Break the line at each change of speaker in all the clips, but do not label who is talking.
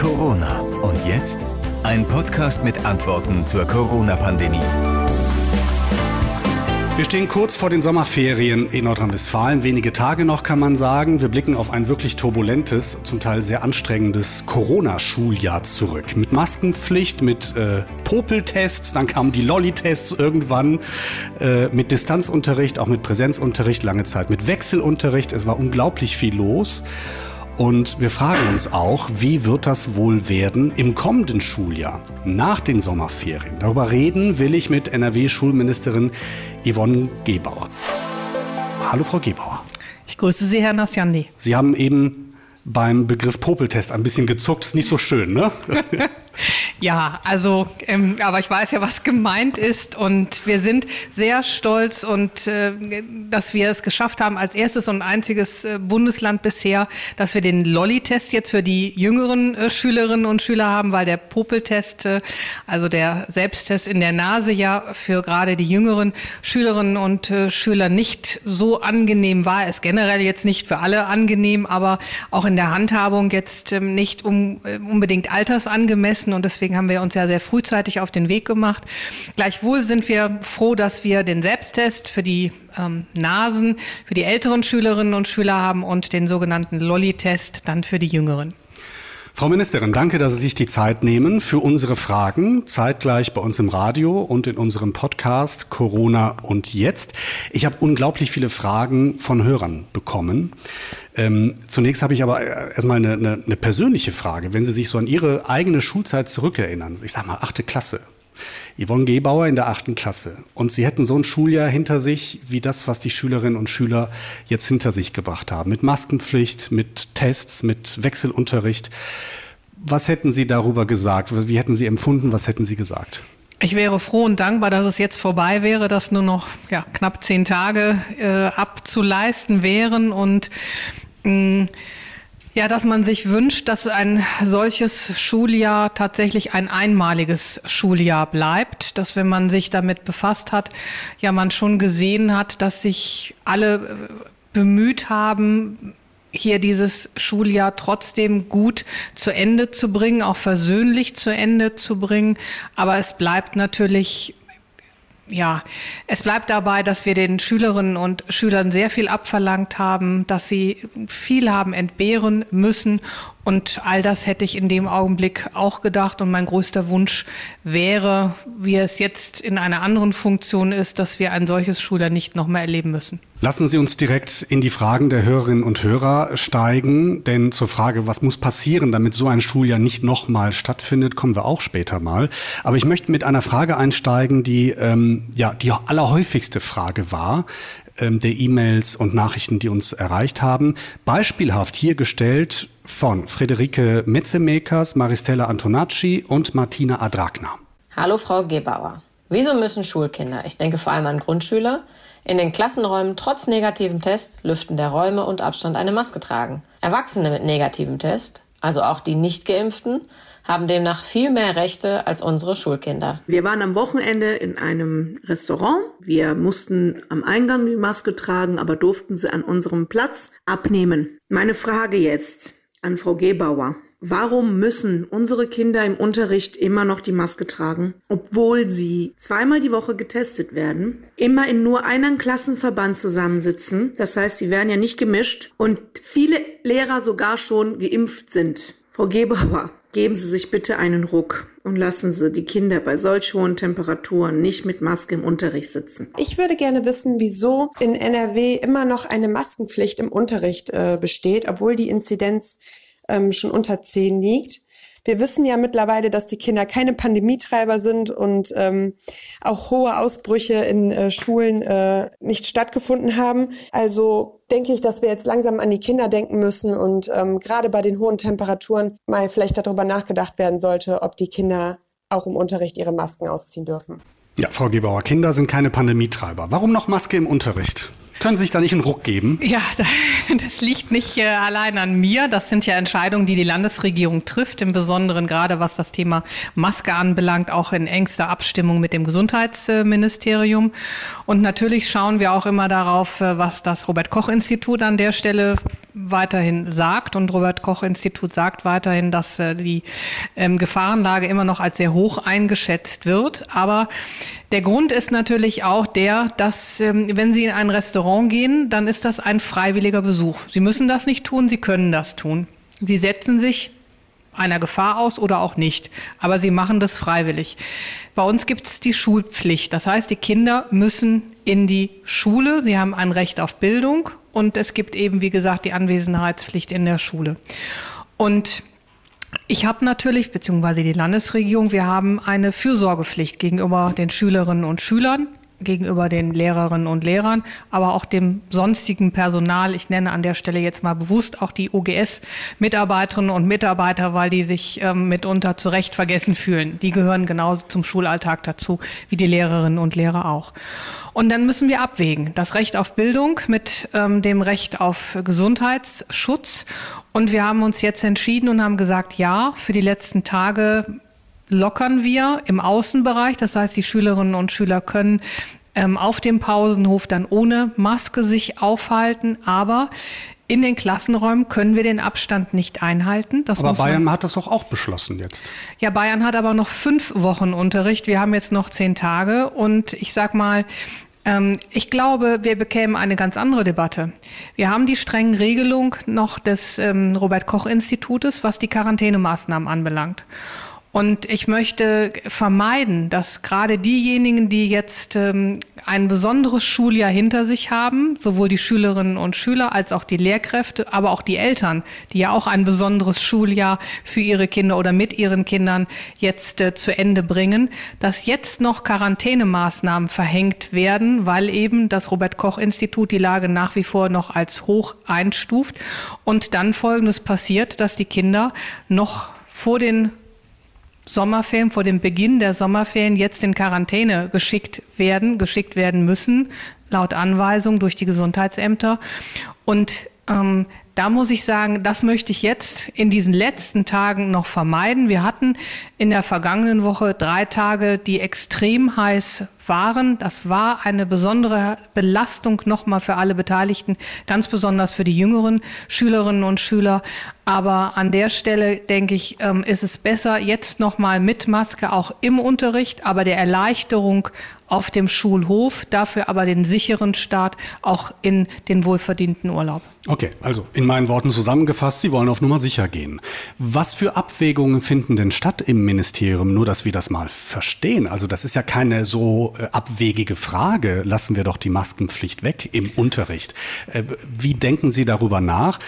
Corona. Und jetzt ein Podcast mit Antworten zur Corona-Pandemie.
Wir stehen kurz vor den Sommerferien in Nordrhein-Westfalen. Wenige Tage noch kann man sagen. Wir blicken auf ein wirklich turbulentes, zum Teil sehr anstrengendes Corona-Schuljahr zurück. Mit Maskenpflicht, mit äh, Popeltests, dann kamen die Lolli-Tests irgendwann, äh, mit Distanzunterricht, auch mit Präsenzunterricht, lange Zeit mit Wechselunterricht. Es war unglaublich viel los. Und wir fragen uns auch, wie wird das wohl werden im kommenden Schuljahr, nach den Sommerferien? Darüber reden will ich mit NRW-Schulministerin Yvonne Gebauer. Hallo, Frau Gebauer.
Ich grüße Sie, Herr Nassiandi.
Sie haben eben beim Begriff Popeltest ein bisschen gezuckt. Ist nicht so schön, ne?
Ja, also, ähm, aber ich weiß ja, was gemeint ist und wir sind sehr stolz und äh, dass wir es geschafft haben als erstes und einziges äh, Bundesland bisher, dass wir den Lolli-Test jetzt für die jüngeren äh, Schülerinnen und Schüler haben, weil der Popeltest, äh, also der Selbsttest in der Nase ja für gerade die jüngeren Schülerinnen und äh, Schüler nicht so angenehm war. Es generell jetzt nicht für alle angenehm, aber auch in der Handhabung jetzt ähm, nicht um, unbedingt altersangemessen und deswegen haben wir uns ja sehr frühzeitig auf den Weg gemacht. Gleichwohl sind wir froh, dass wir den Selbsttest für die ähm, Nasen für die älteren Schülerinnen und Schüler haben und den sogenannten Lolli-Test dann für die jüngeren.
Frau Ministerin, danke, dass Sie sich die Zeit nehmen für unsere Fragen, zeitgleich bei uns im Radio und in unserem Podcast Corona und jetzt. Ich habe unglaublich viele Fragen von Hörern bekommen. Ähm, zunächst habe ich aber erstmal eine, eine, eine persönliche Frage. Wenn Sie sich so an Ihre eigene Schulzeit zurückerinnern, ich sage mal achte Klasse, Yvonne Gebauer in der achten Klasse. Und Sie hätten so ein Schuljahr hinter sich, wie das, was die Schülerinnen und Schüler jetzt hinter sich gebracht haben. Mit Maskenpflicht, mit Tests, mit Wechselunterricht. Was hätten Sie darüber gesagt? Wie hätten Sie empfunden? Was hätten Sie gesagt?
Ich wäre froh und dankbar, dass es jetzt vorbei wäre, dass nur noch ja, knapp zehn Tage äh, abzuleisten wären und ja, dass man sich wünscht, dass ein solches Schuljahr tatsächlich ein einmaliges Schuljahr bleibt, dass wenn man sich damit befasst hat, ja man schon gesehen hat, dass sich alle äh, bemüht haben, hier dieses Schuljahr trotzdem gut zu Ende zu bringen, auch versöhnlich zu Ende zu bringen. Aber es bleibt natürlich ja, es bleibt dabei, dass wir den Schülerinnen und Schülern sehr viel abverlangt haben, dass sie viel haben entbehren müssen. Und all das hätte ich in dem Augenblick auch gedacht. Und mein größter Wunsch wäre, wie es jetzt in einer anderen Funktion ist, dass wir ein solches Schuljahr nicht noch mehr erleben müssen.
Lassen Sie uns direkt in die Fragen der Hörerinnen und Hörer steigen, denn zur Frage, was muss passieren, damit so ein Schuljahr nicht nochmal stattfindet, kommen wir auch später mal. Aber ich möchte mit einer Frage einsteigen, die ähm, ja die allerhäufigste Frage war ähm, der E-Mails und Nachrichten, die uns erreicht haben. Beispielhaft hier gestellt von Friederike Metzemakers, Maristella Antonacci und Martina Adragna.
Hallo Frau Gebauer. Wieso müssen Schulkinder, ich denke vor allem an Grundschüler, in den Klassenräumen trotz negativem Test, Lüften der Räume und Abstand eine Maske tragen. Erwachsene mit negativem Test, also auch die nicht geimpften, haben demnach viel mehr Rechte als unsere Schulkinder.
Wir waren am Wochenende in einem Restaurant. Wir mussten am Eingang die Maske tragen, aber durften sie an unserem Platz abnehmen. Meine Frage jetzt an Frau Gebauer. Warum müssen unsere Kinder im Unterricht immer noch die Maske tragen, obwohl sie zweimal die Woche getestet werden, immer in nur einem Klassenverband zusammensitzen, das heißt, sie werden ja nicht gemischt und viele Lehrer sogar schon geimpft sind? Frau Gebauer, geben Sie sich bitte einen Ruck und lassen Sie die Kinder bei solch hohen Temperaturen nicht mit Maske im Unterricht sitzen.
Ich würde gerne wissen, wieso in NRW immer noch eine Maskenpflicht im Unterricht äh, besteht, obwohl die Inzidenz ähm, schon unter 10 liegt. Wir wissen ja mittlerweile, dass die Kinder keine Pandemietreiber sind und ähm, auch hohe Ausbrüche in äh, Schulen äh, nicht stattgefunden haben. Also denke ich, dass wir jetzt langsam an die Kinder denken müssen und ähm, gerade bei den hohen Temperaturen mal vielleicht darüber nachgedacht werden sollte, ob die Kinder auch im Unterricht ihre Masken ausziehen dürfen.
Ja, Frau Gebauer, Kinder sind keine Pandemietreiber. Warum noch Maske im Unterricht? Können Sie sich da nicht einen Ruck geben?
Ja, das liegt nicht äh, allein an mir. Das sind ja Entscheidungen, die die Landesregierung trifft, im Besonderen gerade was das Thema Maske anbelangt, auch in engster Abstimmung mit dem Gesundheitsministerium. Und natürlich schauen wir auch immer darauf, äh, was das Robert Koch Institut an der Stelle weiterhin sagt und Robert Koch Institut sagt weiterhin, dass äh, die ähm, Gefahrenlage immer noch als sehr hoch eingeschätzt wird. Aber der Grund ist natürlich auch der, dass ähm, wenn Sie in ein Restaurant gehen, dann ist das ein freiwilliger Besuch. Sie müssen das nicht tun, Sie können das tun. Sie setzen sich einer Gefahr aus oder auch nicht. Aber sie machen das freiwillig. Bei uns gibt es die Schulpflicht. Das heißt, die Kinder müssen in die Schule. Sie haben ein Recht auf Bildung und es gibt eben, wie gesagt, die Anwesenheitspflicht in der Schule. Und ich habe natürlich, beziehungsweise die Landesregierung, wir haben eine Fürsorgepflicht gegenüber den Schülerinnen und Schülern gegenüber den Lehrerinnen und Lehrern, aber auch dem sonstigen Personal. Ich nenne an der Stelle jetzt mal bewusst auch die OGS-Mitarbeiterinnen und Mitarbeiter, weil die sich ähm, mitunter zu Recht vergessen fühlen. Die gehören genauso zum Schulalltag dazu wie die Lehrerinnen und Lehrer auch. Und dann müssen wir abwägen. Das Recht auf Bildung mit ähm, dem Recht auf Gesundheitsschutz. Und wir haben uns jetzt entschieden und haben gesagt, ja, für die letzten Tage lockern wir im Außenbereich. Das heißt, die Schülerinnen und Schüler können ähm, auf dem Pausenhof dann ohne Maske sich aufhalten. Aber in den Klassenräumen können wir den Abstand nicht einhalten.
Das aber Bayern hat das doch auch beschlossen jetzt.
Ja, Bayern hat aber noch fünf Wochen Unterricht. Wir haben jetzt noch zehn Tage. Und ich sag mal, ähm, ich glaube, wir bekämen eine ganz andere Debatte. Wir haben die strengen Regelungen noch des ähm, Robert Koch Institutes, was die Quarantänemaßnahmen anbelangt. Und ich möchte vermeiden, dass gerade diejenigen, die jetzt ähm, ein besonderes Schuljahr hinter sich haben, sowohl die Schülerinnen und Schüler als auch die Lehrkräfte, aber auch die Eltern, die ja auch ein besonderes Schuljahr für ihre Kinder oder mit ihren Kindern jetzt äh, zu Ende bringen, dass jetzt noch Quarantänemaßnahmen verhängt werden, weil eben das Robert Koch Institut die Lage nach wie vor noch als hoch einstuft. Und dann Folgendes passiert, dass die Kinder noch vor den Sommerferien, vor dem Beginn der Sommerferien jetzt in Quarantäne geschickt werden, geschickt werden müssen, laut Anweisung durch die Gesundheitsämter. Und ähm, da muss ich sagen, das möchte ich jetzt in diesen letzten Tagen noch vermeiden. Wir hatten in der vergangenen Woche drei Tage, die extrem heiß waren. Das war eine besondere Belastung nochmal für alle Beteiligten, ganz besonders für die jüngeren Schülerinnen und Schüler. Aber an der Stelle denke ich, ähm, ist es besser, jetzt nochmal mit Maske auch im Unterricht, aber der Erleichterung auf dem Schulhof, dafür aber den sicheren Start auch in den wohlverdienten Urlaub.
Okay, also in meinen Worten zusammengefasst, Sie wollen auf Nummer sicher gehen. Was für Abwägungen finden denn statt im Ministerium? Nur, dass wir das mal verstehen. Also das ist ja keine so abwegige Frage. Lassen wir doch die Maskenpflicht weg im Unterricht. Äh, wie denken Sie darüber nach?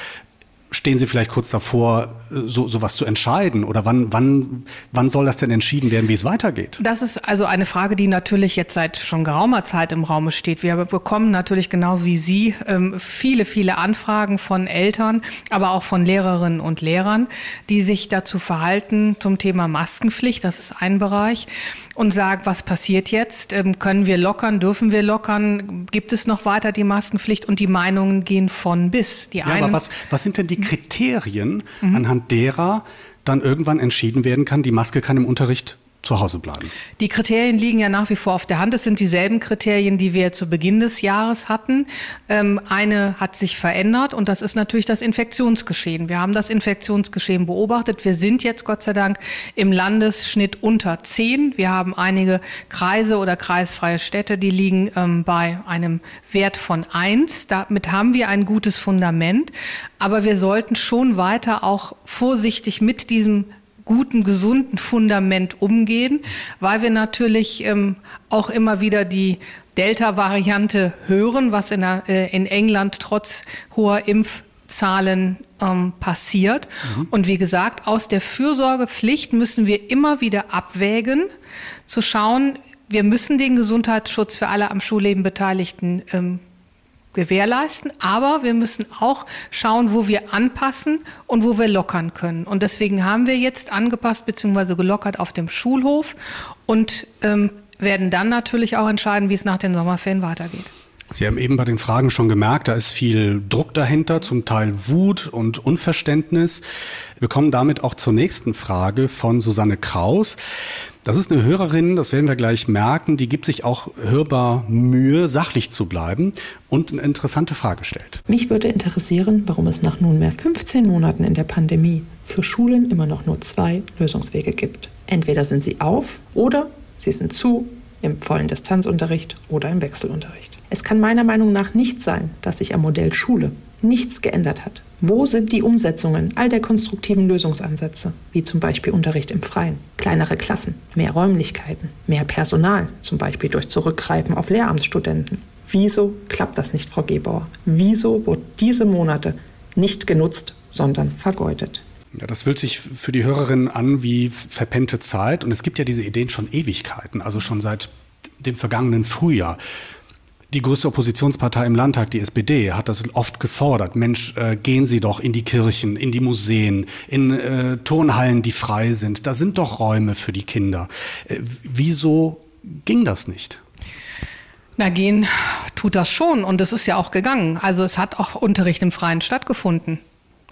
Stehen Sie vielleicht kurz davor, so sowas zu entscheiden? Oder wann, wann, wann soll das denn entschieden werden, wie es weitergeht?
Das ist also eine Frage, die natürlich jetzt seit schon geraumer Zeit im Raum steht. Wir bekommen natürlich genau wie Sie ähm, viele, viele Anfragen von Eltern, aber auch von Lehrerinnen und Lehrern, die sich dazu verhalten zum Thema Maskenpflicht. Das ist ein Bereich. Und sagen, was passiert jetzt? Ähm, können wir lockern? Dürfen wir lockern? Gibt es noch weiter die Maskenpflicht? Und die Meinungen gehen von bis. Die
ja, aber was, was sind denn die Kriterien, mhm. anhand derer dann irgendwann entschieden werden kann, die Maske kann im Unterricht zu Hause bleiben.
Die Kriterien liegen ja nach wie vor auf der Hand. Es sind dieselben Kriterien, die wir zu Beginn des Jahres hatten. Ähm, eine hat sich verändert und das ist natürlich das Infektionsgeschehen. Wir haben das Infektionsgeschehen beobachtet. Wir sind jetzt Gott sei Dank im Landesschnitt unter 10. Wir haben einige Kreise oder kreisfreie Städte, die liegen ähm, bei einem Wert von 1. Damit haben wir ein gutes Fundament. Aber wir sollten schon weiter auch vorsichtig mit diesem guten, gesunden Fundament umgehen, weil wir natürlich ähm, auch immer wieder die Delta-Variante hören, was in, der, äh, in, England trotz hoher Impfzahlen ähm, passiert. Mhm. Und wie gesagt, aus der Fürsorgepflicht müssen wir immer wieder abwägen, zu schauen, wir müssen den Gesundheitsschutz für alle am Schulleben Beteiligten ähm, gewährleisten, aber wir müssen auch schauen, wo wir anpassen und wo wir lockern können. Und deswegen haben wir jetzt angepasst bzw. gelockert auf dem Schulhof und ähm, werden dann natürlich auch entscheiden, wie es nach den Sommerferien weitergeht.
Sie haben eben bei den Fragen schon gemerkt, da ist viel Druck dahinter, zum Teil Wut und Unverständnis. Wir kommen damit auch zur nächsten Frage von Susanne Kraus. Das ist eine Hörerin, das werden wir gleich merken, die gibt sich auch hörbar Mühe, sachlich zu bleiben und eine interessante Frage stellt.
Mich würde interessieren, warum es nach nunmehr 15 Monaten in der Pandemie für Schulen immer noch nur zwei Lösungswege gibt. Entweder sind sie auf oder sie sind zu im vollen Distanzunterricht oder im Wechselunterricht. Es kann meiner Meinung nach nicht sein, dass sich am Modell Schule nichts geändert hat. Wo sind die Umsetzungen all der konstruktiven Lösungsansätze, wie zum Beispiel Unterricht im Freien, kleinere Klassen, mehr Räumlichkeiten, mehr Personal, zum Beispiel durch Zurückgreifen auf Lehramtsstudenten? Wieso klappt das nicht, Frau Gebauer? Wieso wurden diese Monate nicht genutzt, sondern vergeudet?
Ja, das fühlt sich für die Hörerinnen an wie verpennte Zeit. Und es gibt ja diese Ideen schon Ewigkeiten, also schon seit dem vergangenen Frühjahr. Die größte Oppositionspartei im Landtag, die SPD, hat das oft gefordert. Mensch, äh, gehen Sie doch in die Kirchen, in die Museen, in äh, Turnhallen, die frei sind. Da sind doch Räume für die Kinder. Äh, wieso ging das nicht?
Na, gehen tut das schon und es ist ja auch gegangen. Also es hat auch Unterricht im Freien stattgefunden.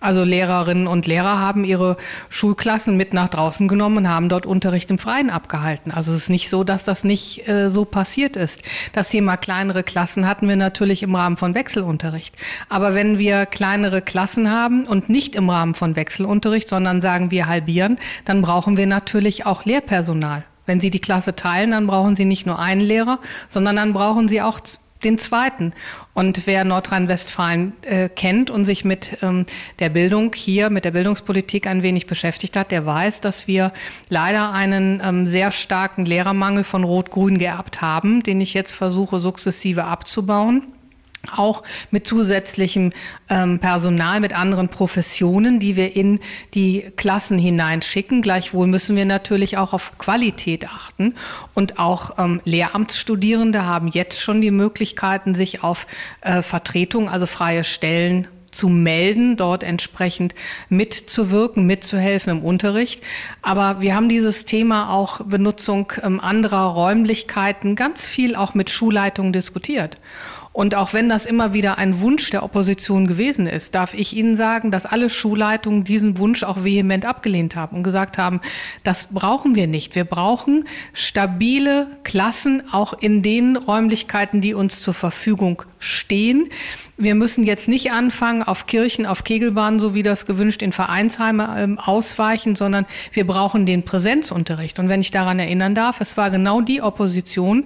Also Lehrerinnen und Lehrer haben ihre Schulklassen mit nach draußen genommen und haben dort Unterricht im Freien abgehalten. Also es ist nicht so, dass das nicht äh, so passiert ist. Das Thema kleinere Klassen hatten wir natürlich im Rahmen von Wechselunterricht. Aber wenn wir kleinere Klassen haben und nicht im Rahmen von Wechselunterricht, sondern sagen wir halbieren, dann brauchen wir natürlich auch Lehrpersonal. Wenn Sie die Klasse teilen, dann brauchen Sie nicht nur einen Lehrer, sondern dann brauchen Sie auch den zweiten. Und wer Nordrhein-Westfalen äh, kennt und sich mit ähm, der Bildung hier, mit der Bildungspolitik ein wenig beschäftigt hat, der weiß, dass wir leider einen ähm, sehr starken Lehrermangel von Rot-Grün geerbt haben, den ich jetzt versuche sukzessive abzubauen auch mit zusätzlichem ähm, Personal, mit anderen Professionen, die wir in die Klassen hineinschicken. Gleichwohl müssen wir natürlich auch auf Qualität achten. Und auch ähm, Lehramtsstudierende haben jetzt schon die Möglichkeiten, sich auf äh, Vertretung, also freie Stellen zu melden, dort entsprechend mitzuwirken, mitzuhelfen im Unterricht. Aber wir haben dieses Thema auch Benutzung ähm, anderer Räumlichkeiten ganz viel auch mit Schulleitungen diskutiert. Und auch wenn das immer wieder ein Wunsch der Opposition gewesen ist, darf ich Ihnen sagen, dass alle Schulleitungen diesen Wunsch auch vehement abgelehnt haben und gesagt haben, das brauchen wir nicht. Wir brauchen stabile Klassen auch in den Räumlichkeiten, die uns zur Verfügung stehen. Wir müssen jetzt nicht anfangen, auf Kirchen, auf Kegelbahnen, so wie das gewünscht in Vereinsheime ähm, ausweichen, sondern wir brauchen den Präsenzunterricht. Und wenn ich daran erinnern darf, es war genau die Opposition,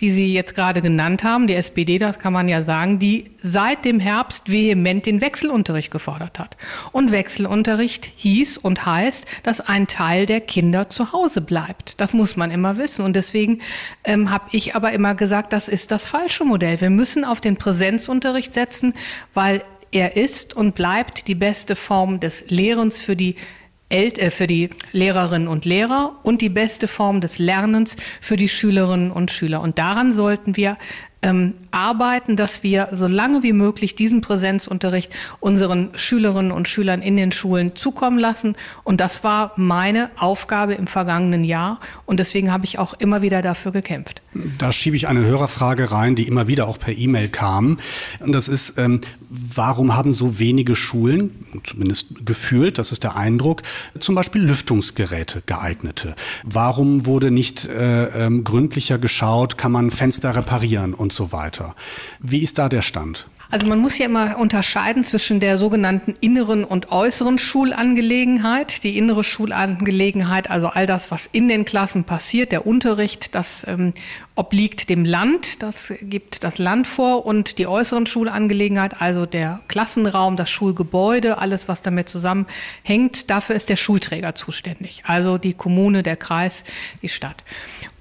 die Sie jetzt gerade genannt haben, die SPD, das kann man ja sagen, die seit dem Herbst vehement den Wechselunterricht gefordert hat. Und Wechselunterricht hieß und heißt, dass ein Teil der Kinder zu Hause bleibt. Das muss man immer wissen. Und deswegen ähm, habe ich aber immer gesagt, das ist das falsche Modell. Wir müssen auf den Präsenzunterricht setzen, weil er ist und bleibt die beste Form des Lehrens für die äh, für die Lehrerinnen und Lehrer und die beste Form des Lernens für die Schülerinnen und Schüler. Und daran sollten wir ähm, arbeiten, dass wir so lange wie möglich diesen Präsenzunterricht unseren Schülerinnen und Schülern in den Schulen zukommen lassen. Und das war meine Aufgabe im vergangenen Jahr. Und deswegen habe ich auch immer wieder dafür gekämpft.
Da schiebe ich eine Hörerfrage rein, die immer wieder auch per E-Mail kam. Und das ist, ähm, warum haben so wenige Schulen, zumindest gefühlt, das ist der Eindruck, zum Beispiel Lüftungsgeräte geeignete? Warum wurde nicht äh, ähm, gründlicher geschaut, kann man Fenster reparieren und so weiter? Wie ist da der Stand?
Also man muss ja immer unterscheiden zwischen der sogenannten inneren und äußeren Schulangelegenheit. Die innere Schulangelegenheit, also all das, was in den Klassen passiert, der Unterricht, das ähm, obliegt dem Land, das gibt das Land vor und die äußeren Schulangelegenheit, also der Klassenraum, das Schulgebäude, alles, was damit zusammenhängt, dafür ist der Schulträger zuständig, also die Kommune, der Kreis, die Stadt.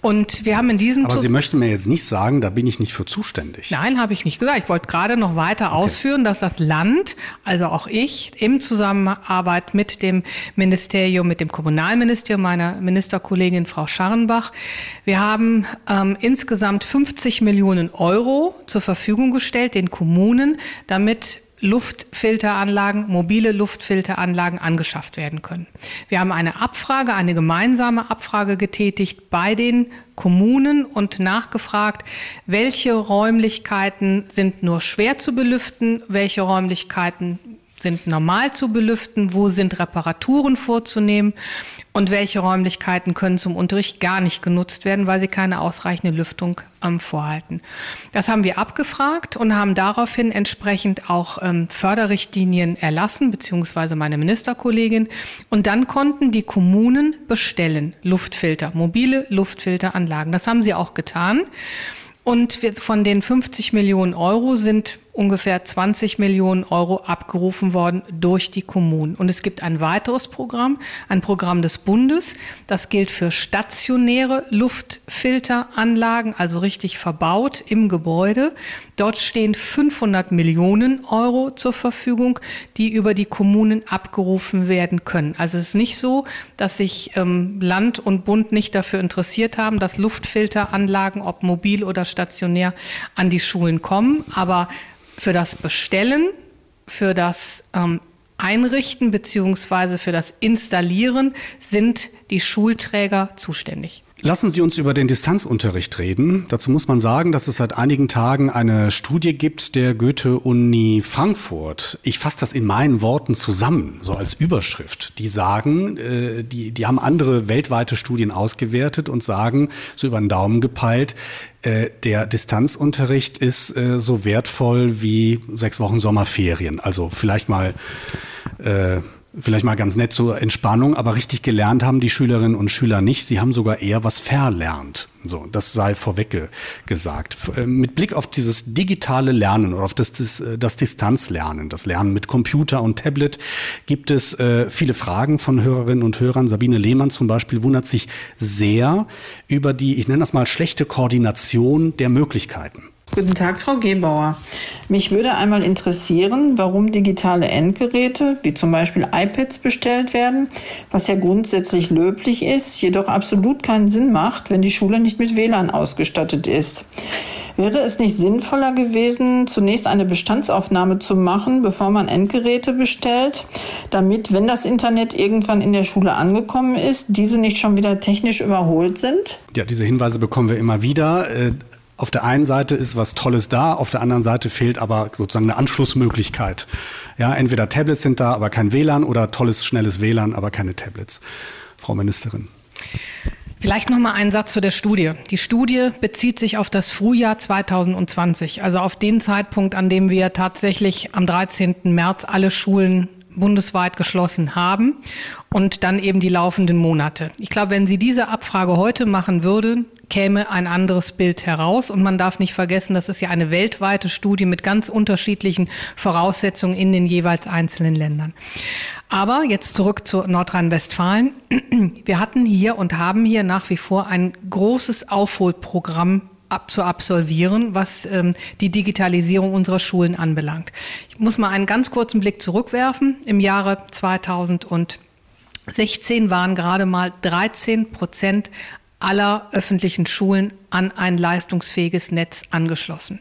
Und wir haben in diesem.
Aber Sie möchten mir jetzt nicht sagen, da bin ich nicht für zuständig.
Nein, habe ich nicht gesagt. Ich wollte gerade noch weiter okay. ausführen, dass das Land, also auch ich, im Zusammenarbeit mit dem Ministerium, mit dem Kommunalministerium, meiner Ministerkollegin Frau Scharrenbach, wir haben ähm, insgesamt 50 Millionen Euro zur Verfügung gestellt den Kommunen, damit Luftfilteranlagen, mobile Luftfilteranlagen angeschafft werden können. Wir haben eine Abfrage, eine gemeinsame Abfrage getätigt bei den Kommunen und nachgefragt, welche Räumlichkeiten sind nur schwer zu belüften, welche Räumlichkeiten sind normal zu belüften, wo sind Reparaturen vorzunehmen und welche Räumlichkeiten können zum Unterricht gar nicht genutzt werden, weil sie keine ausreichende Lüftung ähm, vorhalten. Das haben wir abgefragt und haben daraufhin entsprechend auch ähm, Förderrichtlinien erlassen, beziehungsweise meine Ministerkollegin. Und dann konnten die Kommunen bestellen Luftfilter, mobile Luftfilteranlagen. Das haben sie auch getan. Und von den 50 Millionen Euro sind ungefähr 20 Millionen Euro abgerufen worden durch die Kommunen. Und es gibt ein weiteres Programm, ein Programm des Bundes. Das gilt für stationäre Luftfilteranlagen, also richtig verbaut im Gebäude. Dort stehen 500 Millionen Euro zur Verfügung, die über die Kommunen abgerufen werden können. Also es ist nicht so, dass sich ähm, Land und Bund nicht dafür interessiert haben, dass Luftfilteranlagen, ob mobil oder stationär, an die Schulen kommen. Aber für das Bestellen, für das ähm, Einrichten bzw. für das Installieren sind die Schulträger zuständig.
Lassen Sie uns über den Distanzunterricht reden. Dazu muss man sagen, dass es seit einigen Tagen eine Studie gibt der Goethe-Uni Frankfurt. Ich fasse das in meinen Worten zusammen, so als Überschrift. Die sagen, äh, die, die haben andere weltweite Studien ausgewertet und sagen, so über den Daumen gepeilt, äh, der Distanzunterricht ist äh, so wertvoll wie sechs Wochen Sommerferien. Also vielleicht mal äh, vielleicht mal ganz nett zur Entspannung, aber richtig gelernt haben die Schülerinnen und Schüler nicht. Sie haben sogar eher was verlernt. So, das sei vorweg gesagt. Äh, mit Blick auf dieses digitale Lernen oder auf das, das, äh, das Distanzlernen, das Lernen mit Computer und Tablet, gibt es äh, viele Fragen von Hörerinnen und Hörern. Sabine Lehmann zum Beispiel wundert sich sehr über die, ich nenne das mal, schlechte Koordination der Möglichkeiten.
Guten Tag, Frau Gebauer. Mich würde einmal interessieren, warum digitale Endgeräte, wie zum Beispiel iPads, bestellt werden, was ja grundsätzlich löblich ist, jedoch absolut keinen Sinn macht, wenn die Schule nicht mit WLAN ausgestattet ist. Wäre es nicht sinnvoller gewesen, zunächst eine Bestandsaufnahme zu machen, bevor man Endgeräte bestellt, damit, wenn das Internet irgendwann in der Schule angekommen ist, diese nicht schon wieder technisch überholt sind?
Ja, diese Hinweise bekommen wir immer wieder. Auf der einen Seite ist was Tolles da, auf der anderen Seite fehlt aber sozusagen eine Anschlussmöglichkeit. Ja, entweder Tablets sind da, aber kein WLAN oder tolles, schnelles WLAN, aber keine Tablets. Frau Ministerin.
Vielleicht noch mal ein Satz zu der Studie. Die Studie bezieht sich auf das Frühjahr 2020, also auf den Zeitpunkt, an dem wir tatsächlich am 13. März alle Schulen bundesweit geschlossen haben und dann eben die laufenden Monate. Ich glaube, wenn Sie diese Abfrage heute machen würden, käme ein anderes Bild heraus. Und man darf nicht vergessen, das ist ja eine weltweite Studie mit ganz unterschiedlichen Voraussetzungen in den jeweils einzelnen Ländern. Aber jetzt zurück zu Nordrhein-Westfalen. Wir hatten hier und haben hier nach wie vor ein großes Aufholprogramm zu absolvieren, was ähm, die Digitalisierung unserer Schulen anbelangt. Ich muss mal einen ganz kurzen Blick zurückwerfen. Im Jahre 2016 waren gerade mal 13 Prozent aller öffentlichen Schulen an ein leistungsfähiges Netz angeschlossen.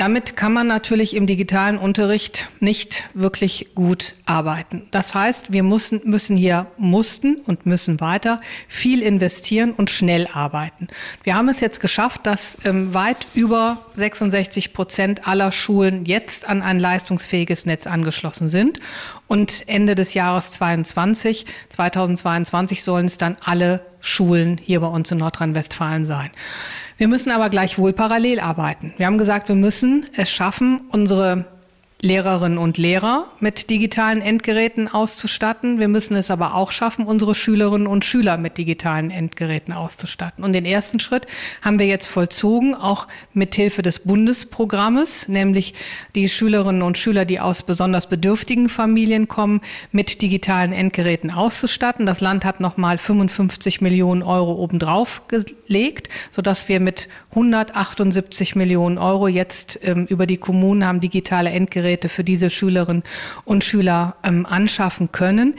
Damit kann man natürlich im digitalen Unterricht nicht wirklich gut arbeiten. Das heißt, wir müssen, müssen hier mussten und müssen weiter viel investieren und schnell arbeiten. Wir haben es jetzt geschafft, dass ähm, weit über 66 Prozent aller Schulen jetzt an ein leistungsfähiges Netz angeschlossen sind. Und Ende des Jahres 22, 2022 sollen es dann alle Schulen hier bei uns in Nordrhein-Westfalen sein. Wir müssen aber gleichwohl parallel arbeiten. Wir haben gesagt, wir müssen es schaffen, unsere Lehrerinnen und Lehrer mit digitalen Endgeräten auszustatten. Wir müssen es aber auch schaffen, unsere Schülerinnen und Schüler mit digitalen Endgeräten auszustatten. Und den ersten Schritt haben wir jetzt vollzogen, auch mit Hilfe des Bundesprogrammes, nämlich die Schülerinnen und Schüler, die aus besonders bedürftigen Familien kommen, mit digitalen Endgeräten auszustatten. Das Land hat nochmal 55 Millionen Euro obendrauf gelegt, sodass wir mit 178 Millionen Euro jetzt ähm, über die Kommunen haben digitale Endgeräte für diese Schülerinnen und Schüler ähm, anschaffen können.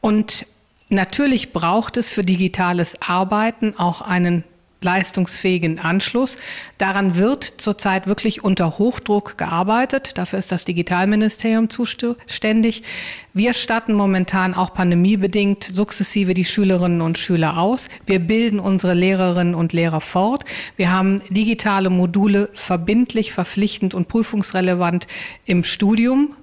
Und natürlich braucht es für digitales Arbeiten auch einen leistungsfähigen Anschluss. Daran wird zurzeit wirklich unter Hochdruck gearbeitet. Dafür ist das Digitalministerium zuständig. Wir statten momentan auch pandemiebedingt sukzessive die Schülerinnen und Schüler aus. Wir bilden unsere Lehrerinnen und Lehrer fort. Wir haben digitale Module verbindlich, verpflichtend und prüfungsrelevant im Studium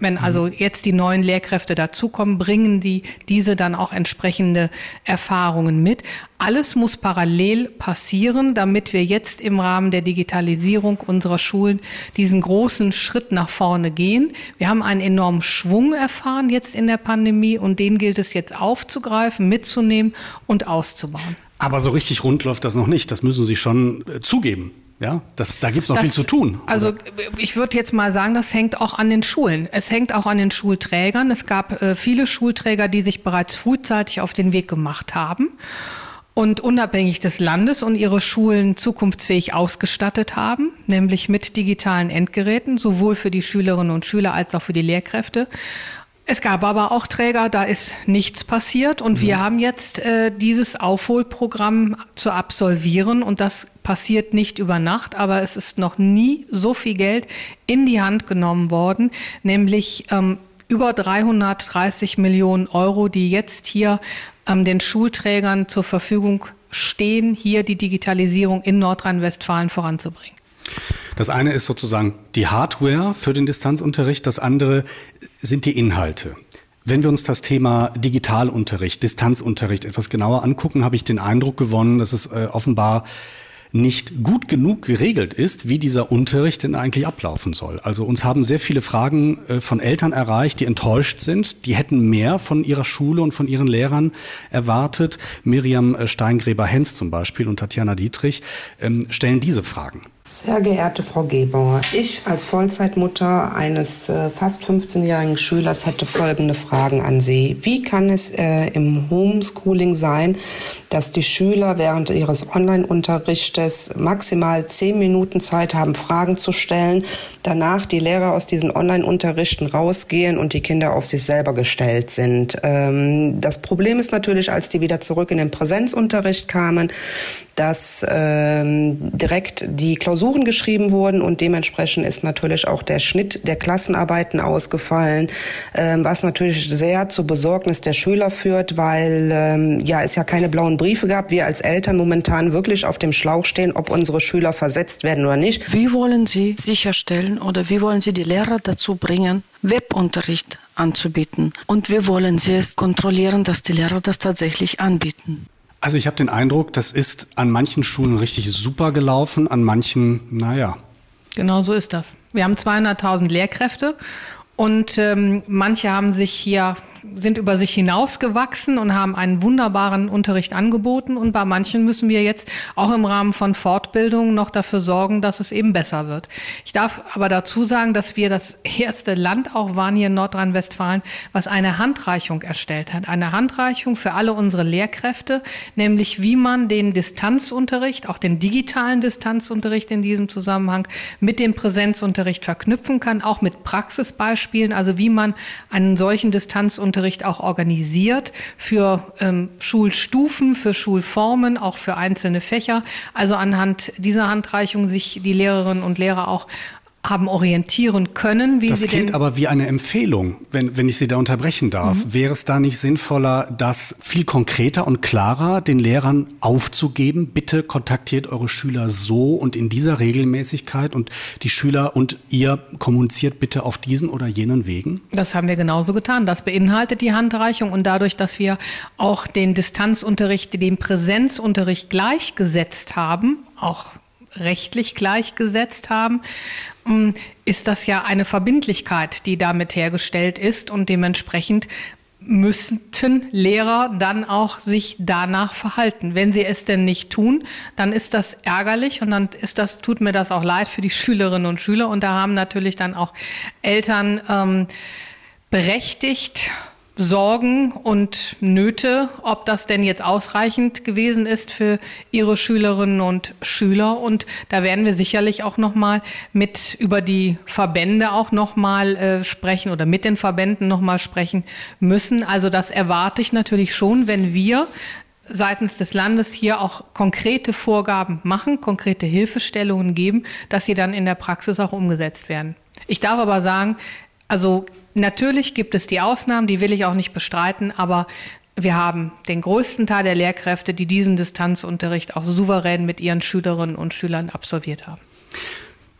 wenn mhm. also jetzt die neuen Lehrkräfte dazukommen, bringen die diese dann auch entsprechende Erfahrungen mit. Alles muss parallel passieren, damit wir jetzt im Rahmen der Digitalisierung unserer Schulen diesen großen Schritt nach vorne gehen. Wir haben einen enormen Schwung erfahren jetzt in der Pandemie und den gilt es jetzt aufzugreifen, mitzunehmen und auszubauen.
Aber so richtig rund läuft das noch nicht. Das müssen Sie schon äh, zugeben. Ja, das, da gibt es noch das, viel zu tun.
Also ich würde jetzt mal sagen, das hängt auch an den Schulen. Es hängt auch an den Schulträgern. Es gab äh, viele Schulträger, die sich bereits frühzeitig auf den Weg gemacht haben und unabhängig des Landes und ihre Schulen zukunftsfähig ausgestattet haben, nämlich mit digitalen Endgeräten, sowohl für die Schülerinnen und Schüler als auch für die Lehrkräfte. Es gab aber auch Träger, da ist nichts passiert und mhm. wir haben jetzt äh, dieses Aufholprogramm zu absolvieren und das passiert nicht über Nacht, aber es ist noch nie so viel Geld in die Hand genommen worden, nämlich ähm, über 330 Millionen Euro, die jetzt hier ähm, den Schulträgern zur Verfügung stehen, hier die Digitalisierung in Nordrhein-Westfalen voranzubringen.
Das eine ist sozusagen die Hardware für den Distanzunterricht, das andere sind die Inhalte. Wenn wir uns das Thema Digitalunterricht, Distanzunterricht etwas genauer angucken, habe ich den Eindruck gewonnen, dass es äh, offenbar nicht gut genug geregelt ist, wie dieser Unterricht denn eigentlich ablaufen soll. Also uns haben sehr viele Fragen äh, von Eltern erreicht, die enttäuscht sind. Die hätten mehr von ihrer Schule und von ihren Lehrern erwartet. Miriam äh, Steingräber-Hens zum Beispiel und Tatjana Dietrich ähm, stellen diese Fragen.
Sehr geehrte Frau Gebauer, ich als Vollzeitmutter eines äh, fast 15-jährigen Schülers hätte folgende Fragen an Sie. Wie kann es äh, im Homeschooling sein, dass die Schüler während ihres Online-Unterrichtes maximal zehn Minuten Zeit haben, Fragen zu stellen, danach die Lehrer aus diesen Online-Unterrichten rausgehen und die Kinder auf sich selber gestellt sind? Ähm, das Problem ist natürlich, als die wieder zurück in den Präsenzunterricht kamen, dass ähm, direkt die Klausuren geschrieben wurden und dementsprechend ist natürlich auch der Schnitt der Klassenarbeiten ausgefallen, ähm, was natürlich sehr zur Besorgnis der Schüler führt, weil ähm, ja es ja keine blauen Briefe gab. Wir als Eltern momentan wirklich auf dem Schlauch stehen, ob unsere Schüler versetzt werden oder nicht.
Wie wollen Sie sicherstellen oder wie wollen Sie die Lehrer dazu bringen, Webunterricht anzubieten? Und wie wollen Sie es kontrollieren, dass die Lehrer das tatsächlich anbieten?
Also ich habe den Eindruck, das ist an manchen Schulen richtig super gelaufen, an manchen, naja.
Genau so ist das. Wir haben 200.000 Lehrkräfte und ähm, manche haben sich hier sind über sich hinausgewachsen und haben einen wunderbaren Unterricht angeboten. Und bei manchen müssen wir jetzt auch im Rahmen von Fortbildungen noch dafür sorgen, dass es eben besser wird. Ich darf aber dazu sagen, dass wir das erste Land auch waren hier in Nordrhein-Westfalen, was eine Handreichung erstellt hat. Eine Handreichung für alle unsere Lehrkräfte, nämlich wie man den Distanzunterricht, auch den digitalen Distanzunterricht in diesem Zusammenhang mit dem Präsenzunterricht verknüpfen kann, auch mit Praxisbeispielen, also wie man einen solchen Distanzunterricht Unterricht auch organisiert für ähm, Schulstufen, für Schulformen, auch für einzelne Fächer. Also anhand dieser Handreichung sich die Lehrerinnen und Lehrer auch haben orientieren können.
Wie das sie klingt aber wie eine Empfehlung, wenn, wenn ich Sie da unterbrechen darf. Mhm. Wäre es da nicht sinnvoller, das viel konkreter und klarer den Lehrern aufzugeben? Bitte kontaktiert eure Schüler so und in dieser Regelmäßigkeit und die Schüler und ihr kommuniziert bitte auf diesen oder jenen Wegen?
Das haben wir genauso getan. Das beinhaltet die Handreichung und dadurch, dass wir auch den Distanzunterricht, den Präsenzunterricht gleichgesetzt haben, auch rechtlich gleichgesetzt haben, ist das ja eine Verbindlichkeit, die damit hergestellt ist und dementsprechend müssten Lehrer dann auch sich danach verhalten. Wenn sie es denn nicht tun, dann ist das ärgerlich und dann ist das, tut mir das auch leid für die Schülerinnen und Schüler. Und da haben natürlich dann auch Eltern ähm, berechtigt Sorgen und Nöte, ob das denn jetzt ausreichend gewesen ist für ihre Schülerinnen und Schüler. Und da werden wir sicherlich auch noch mal mit über die Verbände auch noch mal äh, sprechen oder mit den Verbänden noch mal sprechen müssen. Also das erwarte ich natürlich schon, wenn wir seitens des Landes hier auch konkrete Vorgaben machen, konkrete Hilfestellungen geben, dass sie dann in der Praxis auch umgesetzt werden. Ich darf aber sagen, also natürlich gibt es die Ausnahmen, die will ich auch nicht bestreiten, aber wir haben den größten Teil der Lehrkräfte, die diesen Distanzunterricht auch souverän mit ihren Schülerinnen und Schülern absolviert haben.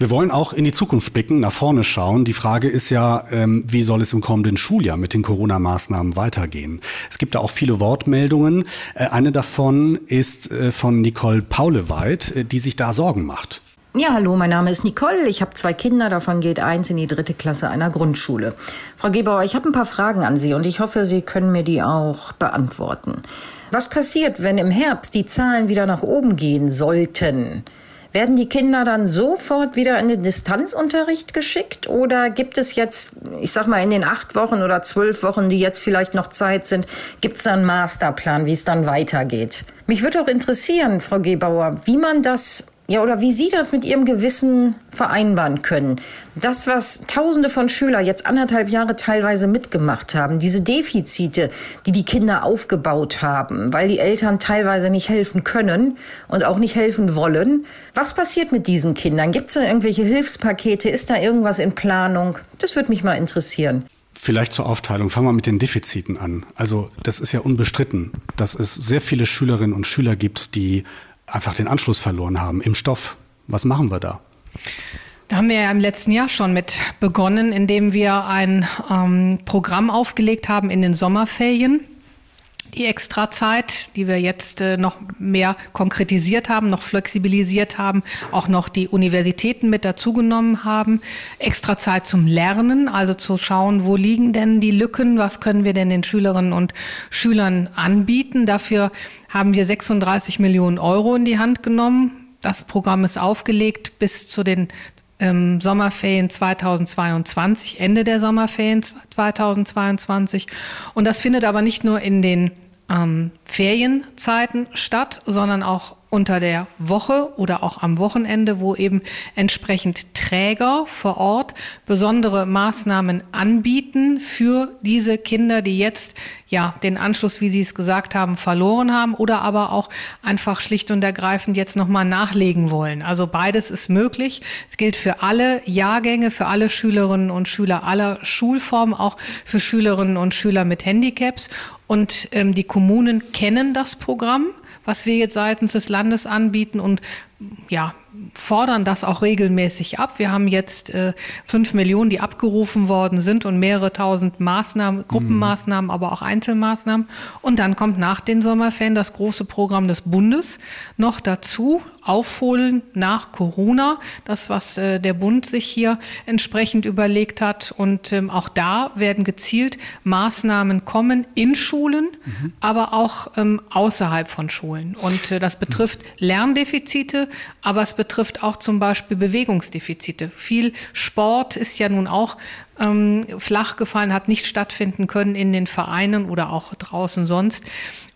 Wir wollen auch in die Zukunft blicken, nach vorne schauen. Die Frage ist ja, ähm, wie soll es im kommenden Schuljahr mit den Corona-Maßnahmen weitergehen? Es gibt da auch viele Wortmeldungen. Äh, eine davon ist äh, von Nicole Pauleweit, äh, die sich da Sorgen macht.
Ja, hallo, mein Name ist Nicole. Ich habe zwei Kinder, davon geht eins in die dritte Klasse einer Grundschule. Frau Gebauer, ich habe ein paar Fragen an Sie und ich hoffe, Sie können mir die auch beantworten. Was passiert, wenn im Herbst die Zahlen wieder nach oben gehen sollten? Werden die Kinder dann sofort wieder in den Distanzunterricht geschickt oder gibt es jetzt, ich sag mal, in den acht Wochen oder zwölf Wochen, die jetzt vielleicht noch Zeit sind, gibt es einen Masterplan, wie es dann weitergeht? Mich würde auch interessieren, Frau Gebauer, wie man das ja, oder wie Sie das mit Ihrem Gewissen vereinbaren können. Das, was Tausende von Schülern jetzt anderthalb Jahre teilweise mitgemacht haben, diese Defizite, die die Kinder aufgebaut haben, weil die Eltern teilweise nicht helfen können und auch nicht helfen wollen. Was passiert mit diesen Kindern? Gibt es da irgendwelche Hilfspakete? Ist da irgendwas in Planung? Das würde mich mal interessieren.
Vielleicht zur Aufteilung. Fangen wir mit den Defiziten an. Also das ist ja unbestritten, dass es sehr viele Schülerinnen und Schüler gibt, die einfach den Anschluss verloren haben im Stoff. Was machen wir da?
Da haben wir ja im letzten Jahr schon mit begonnen, indem wir ein ähm, Programm aufgelegt haben in den Sommerferien die Extrazeit, die wir jetzt äh, noch mehr konkretisiert haben, noch flexibilisiert haben, auch noch die Universitäten mit dazugenommen haben. Extrazeit zum Lernen, also zu schauen, wo liegen denn die Lücken, was können wir denn den Schülerinnen und Schülern anbieten. Dafür haben wir 36 Millionen Euro in die Hand genommen. Das Programm ist aufgelegt bis zu den ähm, Sommerferien 2022, Ende der Sommerferien 2022. Und das findet aber nicht nur in den ähm, Ferienzeiten statt, sondern auch unter der Woche oder auch am Wochenende, wo eben entsprechend Träger vor Ort besondere Maßnahmen anbieten für diese Kinder, die jetzt ja den Anschluss, wie Sie es gesagt haben, verloren haben oder aber auch einfach schlicht und ergreifend jetzt nochmal nachlegen wollen. Also beides ist möglich. Es gilt für alle Jahrgänge, für alle Schülerinnen und Schüler aller Schulformen, auch für Schülerinnen und Schüler mit Handicaps. Und ähm, die Kommunen kennen das Programm was wir jetzt seitens des Landes anbieten. Und ja, fordern das auch regelmäßig ab. Wir haben jetzt äh, fünf Millionen, die abgerufen worden sind und mehrere tausend Maßnahmen, Gruppenmaßnahmen, mhm. aber auch Einzelmaßnahmen. Und dann kommt nach den Sommerferien das große Programm des Bundes noch dazu, aufholen nach Corona, das, was äh, der Bund sich hier entsprechend überlegt hat. Und ähm, auch da werden gezielt Maßnahmen kommen in Schulen, mhm. aber auch ähm, außerhalb von Schulen. Und äh, das betrifft Lerndefizite, aber es betrifft auch zum Beispiel Bewegungsdefizite. Viel Sport ist ja nun auch ähm, flach gefallen, hat nicht stattfinden können in den Vereinen oder auch draußen sonst.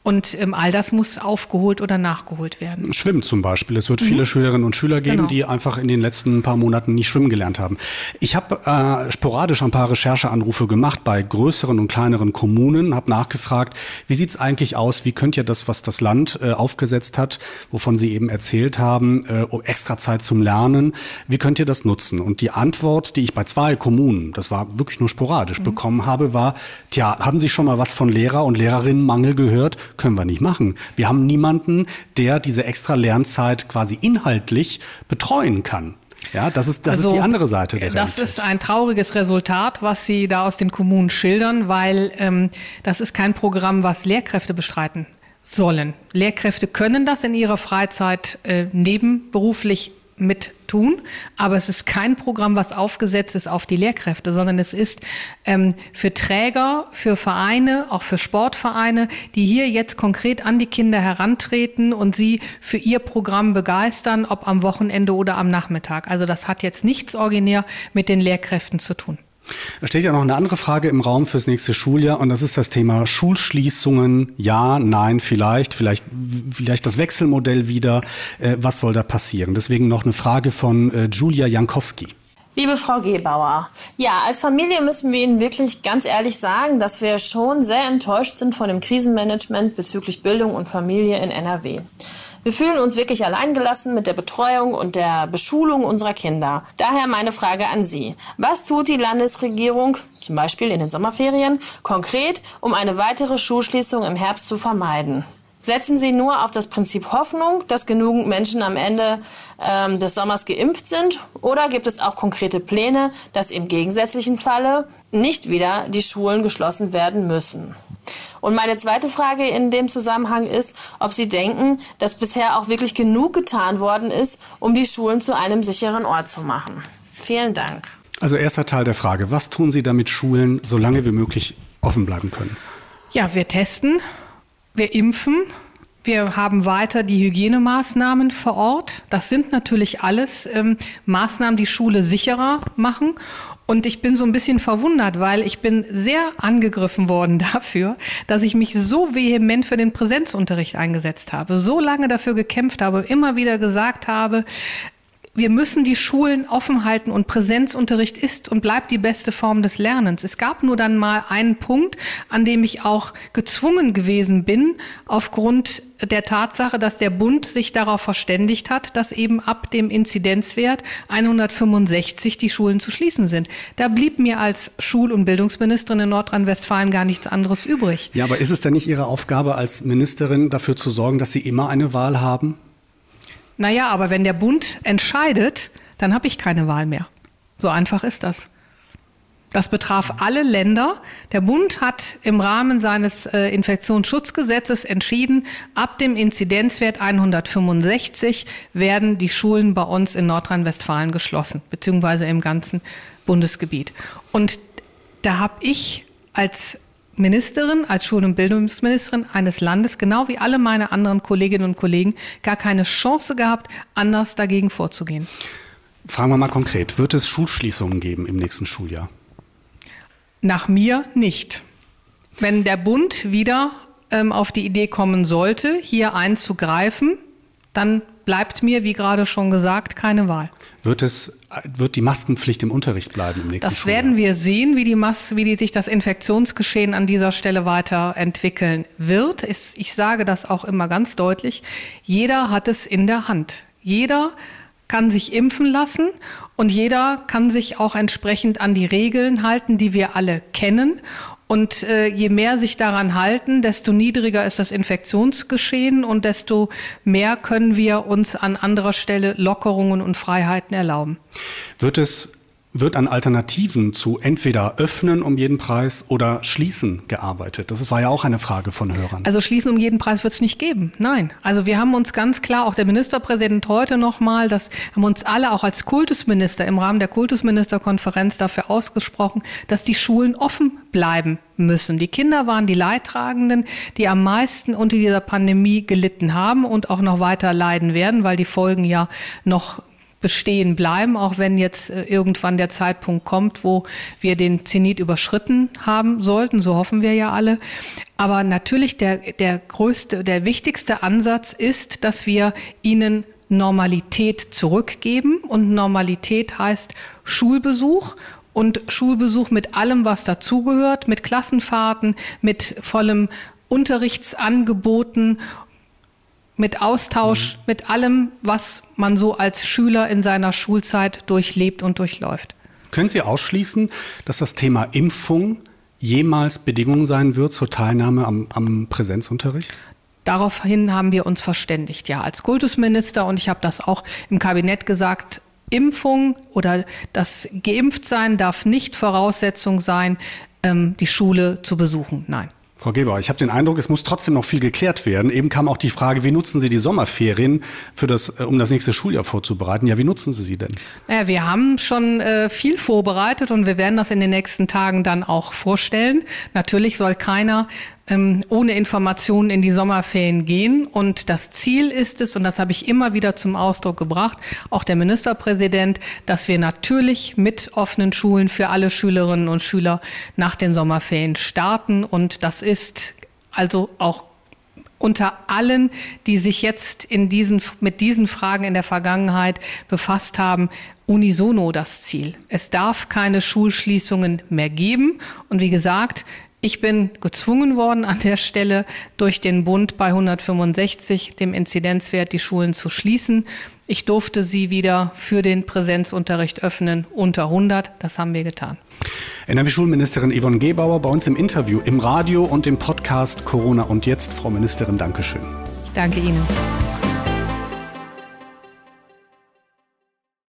Und ähm, all das muss aufgeholt oder nachgeholt werden.
Schwimmen zum Beispiel. Es wird mhm. viele Schülerinnen und Schüler geben, genau. die einfach in den letzten paar Monaten nicht schwimmen gelernt haben. Ich habe äh, sporadisch ein paar Rechercheanrufe gemacht bei größeren und kleineren Kommunen, habe nachgefragt, wie sieht es eigentlich aus, wie könnt ihr das, was das Land äh, aufgesetzt hat, wovon Sie eben erzählt haben, äh, extra Zeit zum Lernen, wie könnt ihr das nutzen? Und die Antwort, die ich bei zwei Kommunen, das war wirklich nur sporadisch, mhm. bekommen habe, war, tja, haben Sie schon mal was von Lehrer- und Lehrerinnenmangel gehört? können wir nicht machen. Wir haben niemanden, der diese extra Lernzeit quasi inhaltlich betreuen kann. Ja, das ist, das also, ist die andere Seite der
Das Realität. ist ein trauriges Resultat, was Sie da aus den Kommunen schildern, weil ähm, das ist kein Programm, was Lehrkräfte bestreiten sollen. Lehrkräfte können das in ihrer Freizeit äh, nebenberuflich mit tun, aber es ist kein Programm, was aufgesetzt ist auf die Lehrkräfte, sondern es ist ähm, für Träger, für Vereine, auch für Sportvereine, die hier jetzt konkret an die Kinder herantreten und sie für ihr Programm begeistern, ob am Wochenende oder am Nachmittag. Also das hat jetzt nichts originär mit den Lehrkräften zu tun.
Da steht ja noch eine andere Frage im Raum fürs nächste Schuljahr und das ist das Thema Schulschließungen. Ja, nein, vielleicht, vielleicht, vielleicht das Wechselmodell wieder. Äh, was soll da passieren? Deswegen noch eine Frage von äh, Julia Jankowski.
Liebe Frau Gebauer, ja, als Familie müssen wir Ihnen wirklich ganz ehrlich sagen, dass wir schon sehr enttäuscht sind von dem Krisenmanagement bezüglich Bildung und Familie in NRW. Wir fühlen uns wirklich alleingelassen mit der Betreuung und der Beschulung unserer Kinder. Daher meine Frage an Sie. Was tut die Landesregierung, zum Beispiel in den Sommerferien, konkret, um eine weitere Schulschließung im Herbst zu vermeiden? Setzen Sie nur auf das Prinzip Hoffnung, dass genügend Menschen am Ende ähm, des Sommers geimpft sind? Oder gibt es auch konkrete Pläne, dass im gegensätzlichen Falle nicht wieder die Schulen geschlossen werden müssen? Und meine zweite Frage in dem Zusammenhang ist, ob Sie denken, dass bisher auch wirklich genug getan worden ist, um die Schulen zu einem sicheren Ort zu machen. Vielen Dank.
Also erster Teil der Frage, was tun Sie, damit Schulen so lange wie möglich offen bleiben können?
Ja, wir testen wir impfen. Wir haben weiter die Hygienemaßnahmen vor Ort. Das sind natürlich alles ähm, Maßnahmen, die Schule sicherer machen. Und ich bin so ein bisschen verwundert, weil ich bin sehr angegriffen worden dafür, dass ich mich so vehement für den Präsenzunterricht eingesetzt habe, so lange dafür gekämpft habe, immer wieder gesagt habe, wir müssen die Schulen offen halten und Präsenzunterricht ist und bleibt die beste Form des Lernens. Es gab nur dann mal einen Punkt, an dem ich auch gezwungen gewesen bin, aufgrund der Tatsache, dass der Bund sich darauf verständigt hat, dass eben ab dem Inzidenzwert 165 die Schulen zu schließen sind. Da blieb mir als Schul- und Bildungsministerin in Nordrhein-Westfalen gar nichts anderes übrig.
Ja, aber ist es denn nicht Ihre Aufgabe als Ministerin, dafür zu sorgen, dass Sie immer eine Wahl haben?
Naja, aber wenn der Bund entscheidet, dann habe ich keine Wahl mehr. So einfach ist das. Das betraf alle Länder. Der Bund hat im Rahmen seines äh, Infektionsschutzgesetzes entschieden, ab dem Inzidenzwert 165 werden die Schulen bei uns in Nordrhein-Westfalen geschlossen, beziehungsweise im ganzen Bundesgebiet. Und da habe ich als Ministerin, als Schul- und Bildungsministerin eines Landes, genau wie alle meine anderen Kolleginnen und Kollegen, gar keine Chance gehabt, anders dagegen vorzugehen.
Fragen wir mal konkret, wird es Schulschließungen geben im nächsten Schuljahr?
Nach mir nicht. Wenn der Bund wieder ähm, auf die Idee kommen sollte, hier einzugreifen, dann bleibt mir, wie gerade schon gesagt, keine Wahl.
Wird, es, wird die Maskenpflicht im Unterricht bleiben im nächsten
Das
Schuljahr?
werden wir sehen, wie, die Mas wie die sich das Infektionsgeschehen an dieser Stelle weiterentwickeln wird. Ich, ich sage das auch immer ganz deutlich. Jeder hat es in der Hand. Jeder kann sich impfen lassen und jeder kann sich auch entsprechend an die Regeln halten, die wir alle kennen. Und äh, je mehr sich daran halten, desto niedriger ist das Infektionsgeschehen und desto mehr können wir uns an anderer Stelle Lockerungen und Freiheiten erlauben.
Wird es wird an Alternativen zu entweder öffnen um jeden Preis oder schließen gearbeitet? Das war ja auch eine Frage von Hörern.
Also schließen um jeden Preis wird es nicht geben. Nein. Also wir haben uns ganz klar, auch der Ministerpräsident heute nochmal, das haben uns alle auch als Kultusminister im Rahmen der Kultusministerkonferenz dafür ausgesprochen, dass die Schulen offen bleiben müssen. Die Kinder waren die Leidtragenden, die am meisten unter dieser Pandemie gelitten haben und auch noch weiter leiden werden, weil die Folgen ja noch bestehen bleiben, auch wenn jetzt äh, irgendwann der Zeitpunkt kommt, wo wir den Zenit überschritten haben sollten. So hoffen wir ja alle. Aber natürlich der, der größte, der wichtigste Ansatz ist, dass wir ihnen Normalität zurückgeben. Und Normalität heißt Schulbesuch und Schulbesuch mit allem, was dazugehört, mit Klassenfahrten, mit vollem Unterrichtsangeboten mit Austausch, mhm. mit allem, was man so als Schüler in seiner Schulzeit durchlebt und durchläuft.
Können Sie ausschließen, dass das Thema Impfung jemals Bedingung sein wird zur Teilnahme am, am Präsenzunterricht?
Daraufhin haben wir uns verständigt, ja, als Kultusminister und ich habe das auch im Kabinett gesagt. Impfung oder das Geimpftsein darf nicht Voraussetzung sein, ähm, die Schule zu besuchen. Nein.
Frau Geber, ich habe den Eindruck, es muss trotzdem noch viel geklärt werden. Eben kam auch die Frage, wie nutzen Sie die Sommerferien, für das, äh, um das nächste Schuljahr vorzubereiten? Ja, wie nutzen Sie sie denn?
Ja, wir haben schon äh, viel vorbereitet und wir werden das in den nächsten Tagen dann auch vorstellen. Natürlich soll keiner ähm, ohne Informationen in die Sommerferien gehen. Und das Ziel ist es, und das habe ich immer wieder zum Ausdruck gebracht, auch der Ministerpräsident, dass wir natürlich mit offenen Schulen für alle Schülerinnen und Schüler nach den Sommerferien starten. Und das ist also auch unter allen, die sich jetzt in diesen, mit diesen Fragen in der Vergangenheit befasst haben, unisono das Ziel. Es darf keine Schulschließungen mehr geben. Und wie gesagt, ich bin gezwungen worden, an der Stelle durch den Bund bei 165, dem Inzidenzwert, die Schulen zu schließen. Ich durfte sie wieder für den Präsenzunterricht öffnen unter 100. Das haben wir getan.
NRW-Schulministerin Yvonne Gebauer bei uns im Interview, im Radio und im Podcast Corona und jetzt. Frau Ministerin, Dankeschön.
Ich danke Ihnen.